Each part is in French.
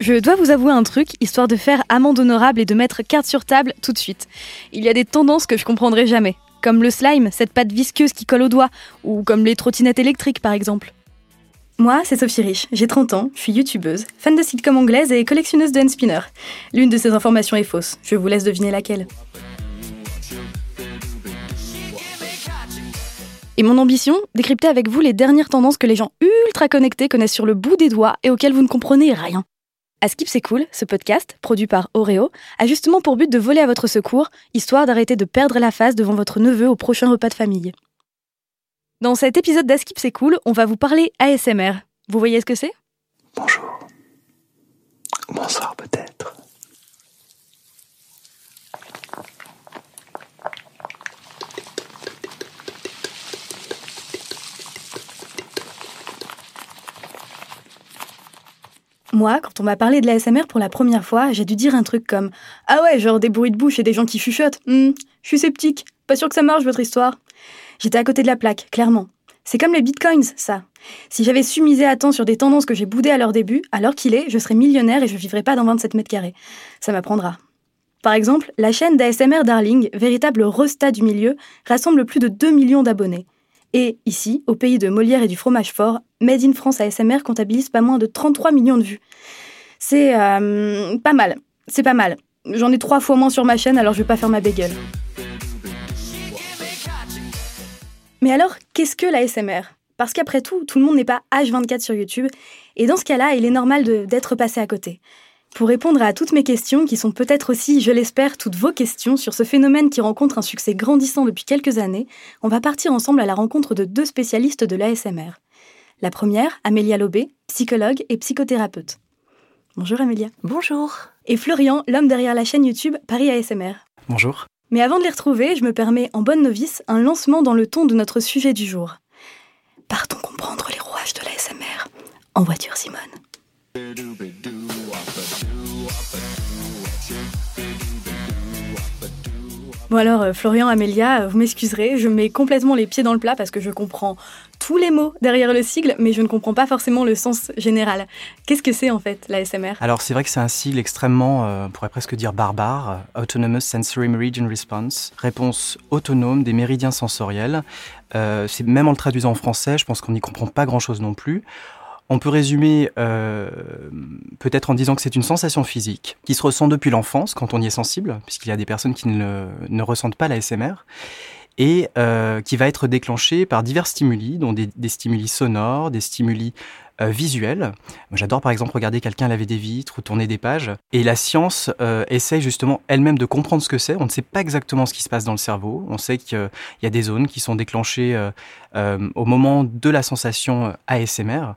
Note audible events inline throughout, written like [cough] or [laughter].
Je dois vous avouer un truc, histoire de faire amende honorable et de mettre carte sur table tout de suite. Il y a des tendances que je comprendrai jamais, comme le slime, cette pâte visqueuse qui colle aux doigts, ou comme les trottinettes électriques par exemple. Moi, c'est Sophie Rich, j'ai 30 ans, je suis youtubeuse, fan de sitcom anglaise et collectionneuse de spinner. L'une de ces informations est fausse, je vous laisse deviner laquelle. Et mon ambition, décrypter avec vous les dernières tendances que les gens ultra connectés connaissent sur le bout des doigts et auxquelles vous ne comprenez rien. À Skip c'est cool, ce podcast, produit par Oreo, a justement pour but de voler à votre secours, histoire d'arrêter de perdre la face devant votre neveu au prochain repas de famille. Dans cet épisode d'Askip c'est cool, on va vous parler ASMR. Vous voyez ce que c'est? Bonjour. Bonsoir peut-être. Moi, quand on m'a parlé de l'ASMR pour la première fois, j'ai dû dire un truc comme Ah ouais, genre des bruits de bouche et des gens qui chuchotent. Hmm, je suis sceptique. Pas sûr que ça marche votre histoire. J'étais à côté de la plaque, clairement. C'est comme les bitcoins, ça. Si j'avais su miser à temps sur des tendances que j'ai boudées à leur début, alors qu'il est, je serais millionnaire et je vivrais pas dans 27 mètres carrés. Ça m'apprendra. Par exemple, la chaîne d'ASMR Darling, véritable resta du milieu, rassemble plus de 2 millions d'abonnés. Et ici, au pays de Molière et du fromage fort, Made in France ASMR comptabilise pas moins de 33 millions de vues. C'est euh, pas mal. C'est pas mal. J'en ai trois fois moins sur ma chaîne, alors je vais pas faire ma bagel. Mais alors, qu'est-ce que l'ASMR Parce qu'après tout, tout le monde n'est pas H24 sur YouTube, et dans ce cas-là, il est normal d'être passé à côté. Pour répondre à toutes mes questions, qui sont peut-être aussi, je l'espère, toutes vos questions sur ce phénomène qui rencontre un succès grandissant depuis quelques années, on va partir ensemble à la rencontre de deux spécialistes de l'ASMR. La première, Amélia Lobé, psychologue et psychothérapeute. Bonjour Amélia. Bonjour. Et Florian, l'homme derrière la chaîne YouTube Paris ASMR. Bonjour. Mais avant de les retrouver, je me permets, en bonne novice, un lancement dans le ton de notre sujet du jour. Partons comprendre les rouages de l'ASMR. En voiture, Simone. Bon alors, euh, Florian, Amélia, euh, vous m'excuserez, je mets complètement les pieds dans le plat parce que je comprends tous les mots derrière le sigle, mais je ne comprends pas forcément le sens général. Qu'est-ce que c'est en fait l'ASMR Alors c'est vrai que c'est un sigle extrêmement, euh, on pourrait presque dire barbare, Autonomous Sensory Meridian Response, réponse autonome des méridiens sensoriels. c'est même en le traduisant en français, je pense qu'on n'y comprend pas grand-chose non plus. On peut résumer euh, peut-être en disant que c'est une sensation physique qui se ressent depuis l'enfance quand on y est sensible, puisqu'il y a des personnes qui ne, ressentent pas la SMR, et euh, qui va être déclenchée par divers stimuli, dont des, stimuli sonores, des stimuli euh, visuels. J'adore par exemple regarder quelqu'un laver des vitres ou tourner des pages. Et la science essaye justement elle-même de comprendre ce que c'est. On ne sait pas exactement ce qui se passe dans le cerveau. On sait qu'il y a des zones qui sont déclenchées au moment de la sensation ASMR.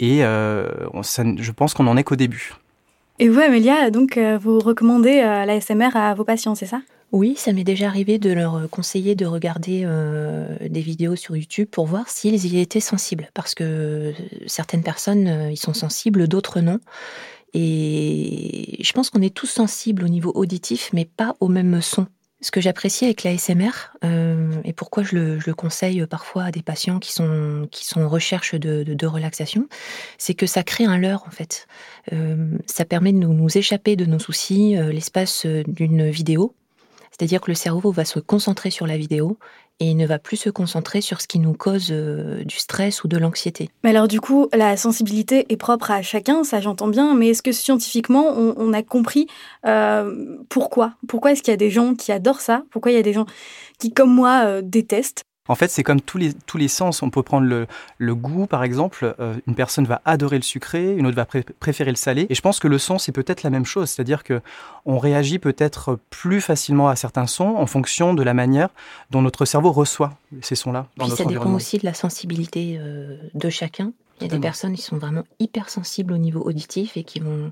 Et euh, je pense qu'on en est qu'au début. Et vous, Amélia, donc euh, vous recommandez euh, l'ASMR à vos patients, c'est ça? Oui, ça m'est déjà arrivé de leur conseiller de regarder des vidéos sur YouTube pour voir s'ils y étaient sensibles. Parce que certaines personnes, ils sont sensibles, d'autres non. Et je pense qu'on est tous sensibles au niveau auditif, mais pas au même son. Ce que j'apprécie avec l'ASMR, euh, et pourquoi je le, conseille parfois à des patients qui sont, qui sont en recherche de, relaxation, c'est que ça crée un leurre en fait. Euh, ça permet de nous, nous, échapper de nos soucis euh, l'espace d'une vidéo. C'est-à-dire que le cerveau va se concentrer sur la vidéo et il ne va plus se concentrer sur ce qui nous cause euh, du stress ou de l'anxiété. Mais alors du coup, la sensibilité est propre à chacun, ça j'entends bien, mais est-ce que scientifiquement on, a compris euh, pourquoi? Pourquoi est-ce qu'il y a des gens qui adorent ça? Pourquoi il y a des gens qui, comme moi, euh, détestent? En fait, c'est comme tous les, tous les sens. On peut prendre le, le goût, par exemple. Euh, une personne va adorer le sucré, une autre va préférer le salé. Et je pense que le son, c'est peut-être la même chose. C'est-à-dire que on réagit peut-être plus facilement à certains sons en fonction de la manière dont notre cerveau reçoit ces sons-là ça dépend aussi de la sensibilité euh, de chacun. Il y a des personnes qui sont vraiment hypersensibles au niveau auditif et qui vont,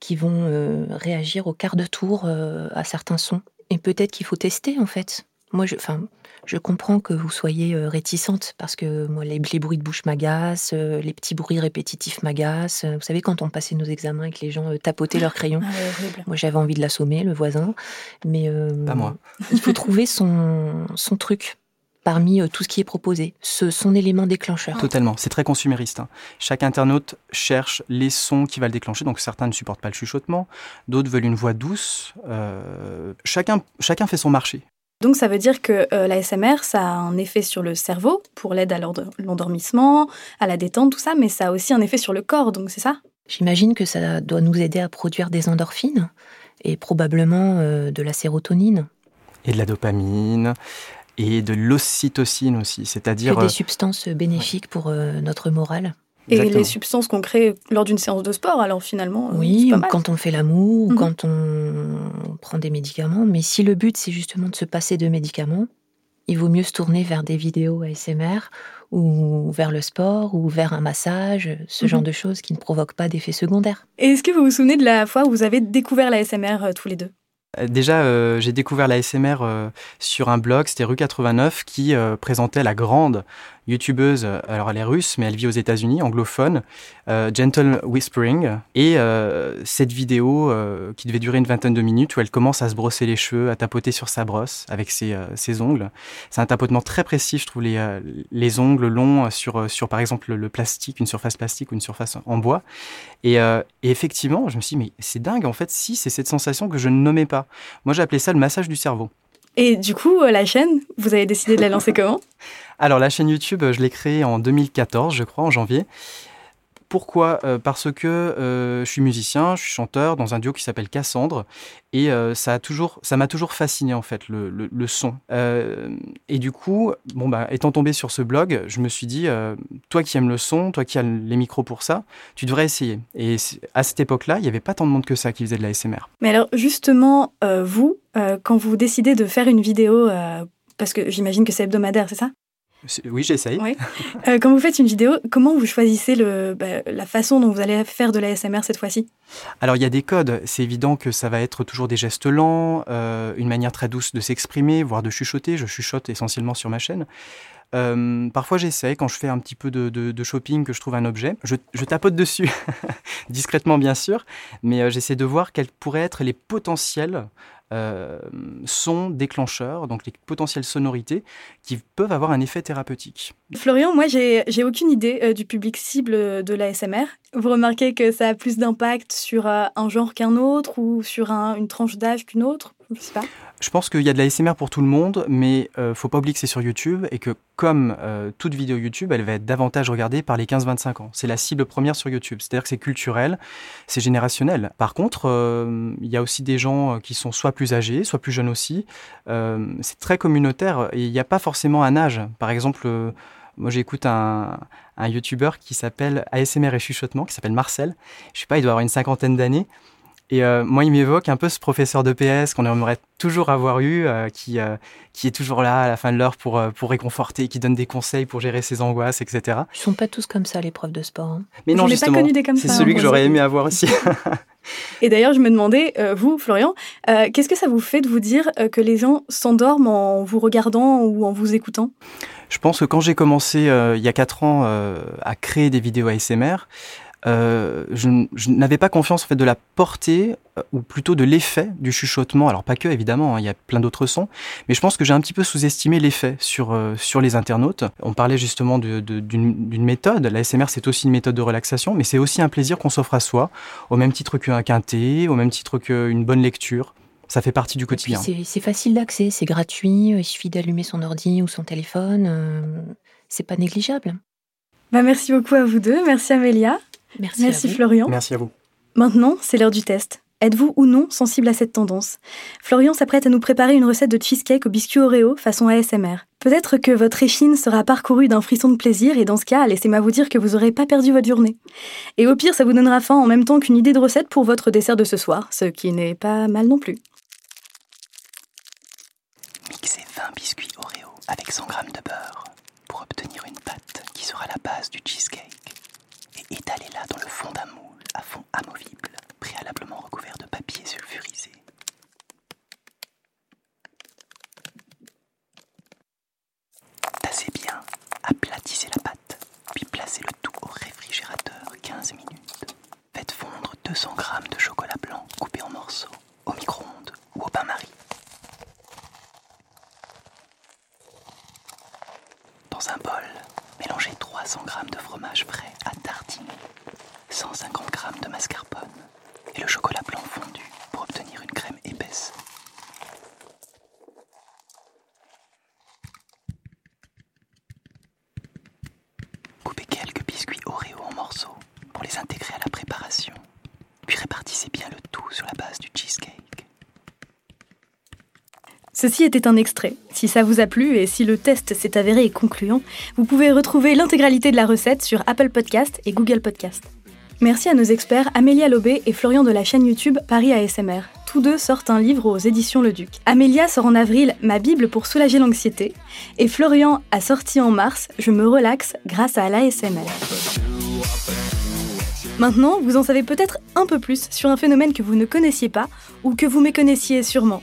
qui vont euh, réagir au quart de tour à certains sons. Et peut-être qu'il faut tester, en fait. Moi, je, enfin, je comprends que vous soyez euh, réticente parce que moi, les, bruits de bouche m'agacent, euh, les petits bruits répétitifs m'agacent. Vous savez, quand on passait nos examens et que les gens euh, tapotaient leur crayon, ah, moi j'avais envie de l'assommer, le voisin. Mais pas moi. il faut trouver son, son truc. parmi euh, tout ce qui est proposé. Ce son élément déclencheur. Totalement, c'est très consumériste. hein. Chaque internaute cherche les sons qui va le déclencher, donc certains ne supportent pas le chuchotement, d'autres veulent une voix douce. euh, chacun, chacun fait son marché. Donc ça veut dire que euh, l'ASMR, ça a un effet sur le cerveau pour l'aide à l'endor- l'endormissement, à la détente, tout ça, mais ça a aussi un effet sur le corps, donc c'est ça? J'imagine que ça doit nous aider à produire des endorphines et probablement euh, de la sérotonine, Et de la dopamine, et de l'ocytocine aussi, c'est-à-dire... des euh, substances bénéfiques pour euh, notre morale. Et les substances qu'on crée lors d'une séance de sport, alors finalement, euh, Oui, pas ou mal. quand on fait l'amour, ou Mhm. quand on prend des médicaments. Mais si le but, c'est justement de se passer de médicaments, il vaut mieux se tourner vers des vidéos ASMR ou vers le sport ou vers un massage, ce Mhm. genre de choses qui ne provoquent pas d'effets secondaires. Et est-ce que vous vous souvenez de la fois où vous avez découvert l'ASMR euh, tous les deux? Euh, Déjà, euh, j'ai découvert la SMR euh, sur un blog, c'était rue 89, qui euh, présentait la grande youtubeuse, euh, alors elle est russe, mais elle vit aux États-Unis, anglophone, euh, Gentle Whispering. Et euh, cette vidéo, euh, qui devait durer une vingtaine de minutes, où elle commence à se brosser les cheveux, à tapoter sur sa brosse avec ses, ses ongles. C'est un tapotement très précis, je trouve, les, les ongles longs sur, sur, par exemple, le plastique, une surface plastique ou une surface en bois. Et, et effectivement, je me suis dit, mais c'est dingue, en fait, si, c'est cette sensation que je ne nommais pas. Moi, j'appelais ça le massage du cerveau. Et du coup, la chaîne, vous avez décidé de la lancer [laughs] comment? Alors, la chaîne YouTube, je l'ai créée en 2014, je crois, en janvier. Pourquoi? Euh, Parce que euh, je suis musicien, je suis chanteur dans un duo qui s'appelle Cassandre, et euh, ça toujours, m'a toujours fasciné en fait le, le- son. Et du coup, bon bah, étant tombé sur ce blog, je me suis dit, toi qui aimes le son, toi qui as les micros pour ça, tu devrais essayer. Et à cette époque-là, il n'y avait pas tant de monde que ça qui faisait de la SMR. Mais alors, justement, vous, quand vous décidez de faire une vidéo, parce que j'imagine que c'est hebdomadaire, c'est ça? Oui, j'essaye. Euh, Quand vous faites une vidéo, comment vous choisissez le, bah, la façon dont vous allez faire de la SMR cette fois-ci? Alors il y a des codes, c'est évident que ça va être toujours des gestes lents, euh, une manière très douce de s'exprimer, voire de chuchoter, je chuchote essentiellement sur ma chaîne. Euh, parfois j'essaie, quand je fais un petit peu de, de- de shopping, que je trouve un objet, je, je tapote dessus, [laughs] discrètement bien sûr, mais j'essaie de voir quels pourraient être les potentiels euh, sons déclencheurs, donc les potentielles sonorités qui peuvent avoir un effet thérapeutique. Florian, moi, j'ai aucune idée euh, du public cible de la SMR. Vous remarquez que ça a plus d'impact sur euh, un genre qu'un autre ou sur un- une tranche d'âge qu'une autre? Je sais pas. Je pense qu'il y a de la SMR pour tout le monde, mais euh, faut pas oublier que c'est sur YouTube et que comme euh, toute vidéo YouTube, elle va être davantage regardée par les 15-25 ans. C'est la cible première sur YouTube. C'est-à-dire que c'est culturel, c'est générationnel. Par contre, euh, il y a aussi des gens qui sont soit plus âgés, soit plus jeunes aussi. C'est très communautaire et il n'y a pas forcément un âge. Par exemple, moi j'écoute un, un YouTuber qui s'appelle ASMR et chuchotement, qui s'appelle Marcel. Je sais pas, il doit avoir une cinquantaine d'années. Et euh, moi, il m'évoque un peu ce professeur de PS qu'on aimerait toujours avoir eu, euh, qui, euh, qui est toujours là à la fin de l'heure pour, pour réconforter, qui donne des conseils pour gérer ses angoisses, etc. Ils sont pas tous comme ça, les profs de sport. hein. Mais non, J'en ai pas justement, connu des comme c'est ça, celui hein, que j'aurais aimé avoir aussi. [laughs] Et d'ailleurs, je me demandais, euh, vous, Florian, euh, qu'est-ce que ça vous fait de vous dire euh, que les gens s'endorment en vous regardant ou en vous écoutant? Je pense que quand j'ai commencé euh, il y a 4 ans euh, à créer des vidéos ASMR, euh, je, je n'avais pas confiance en fait de la portée euh, ou plutôt de l'effet du chuchotement. Alors pas que évidemment, hein, il y a plein d'autres sons, mais je pense que j'ai un petit peu sous-estimé l'effet sur euh, sur les internautes. On parlait justement d'une méthode. La SMR c'est aussi une méthode de relaxation, mais c'est aussi un plaisir qu'on s'offre à soi, au même titre qu'un quintet, au même titre qu'une bonne lecture. Ça fait partie du quotidien. c'est facile d'accès, c'est gratuit, euh, il suffit d'allumer son ordi ou son téléphone. euh, c'est pas négligeable. bah, Merci beaucoup à vous deux. Merci Amélia. Merci. Florian. Merci à vous. Maintenant, c'est l'heure du test. Êtes-vous ou non sensible à cette tendance? Florian s'apprête à nous préparer une recette de cheesecake au biscuit Oreo façon ASMR. Peut-être que votre échine sera parcourue d'un frisson de plaisir et dans ce cas, laissez-moi vous dire que vous n'aurez pas perdu votre journée. Et au pire, ça vous donnera faim en même temps qu'une idée de recette pour votre dessert de ce soir, ce qui n'est pas mal non plus. Mixez 20 biscuits Oreo avec 100 g de beurre pour obtenir une pâte qui sera la base du cheesecake. Et étalez-la dans le fond d'un moule à fond amovible, préalablement recouvert de papier sulfurisé. Tassez bien, aplatissez la pâte, puis placez le tout au réfrigérateur 15 minutes. Faites fondre 200 g de chocolat blanc coupé en morceaux au micro-ondes ou au bain-marie. Dans un bol, mélangez 300 g de fromage frais à tartiner, 150 g de mascarpone et le chocolat blanc fondu pour obtenir une crème épaisse. Coupez quelques biscuits Oreo en morceaux pour les intégrer à la préparation, puis répartissez bien le tout sur la base du cheesecake. Ceci était un extrait. Si ça vous a plu et si le test s'est avéré concluant, vous pouvez retrouver l'intégralité de la recette sur Apple Podcast et Google Podcast. Merci à nos experts Amélia Lobé et Florian de la chaîne YouTube Paris ASMR. Tous deux sortent un livre aux éditions Le Duc. Amélia sort en avril Ma Bible pour soulager l'anxiété et Florian a sorti en mars Je me relaxe grâce à l'ASMR. Maintenant, vous en savez peut-être un peu plus sur un phénomène que vous ne connaissiez pas ou que vous méconnaissiez sûrement.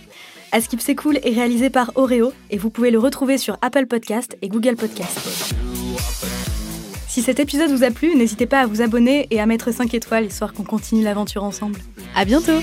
Askip c'est cool est réalisé par Oreo et vous pouvez le retrouver sur Apple Podcast et Google Podcast. Si cet épisode vous a plu, n'hésitez pas à vous abonner et à mettre 5 étoiles histoire qu'on continue l'aventure ensemble. À bientôt!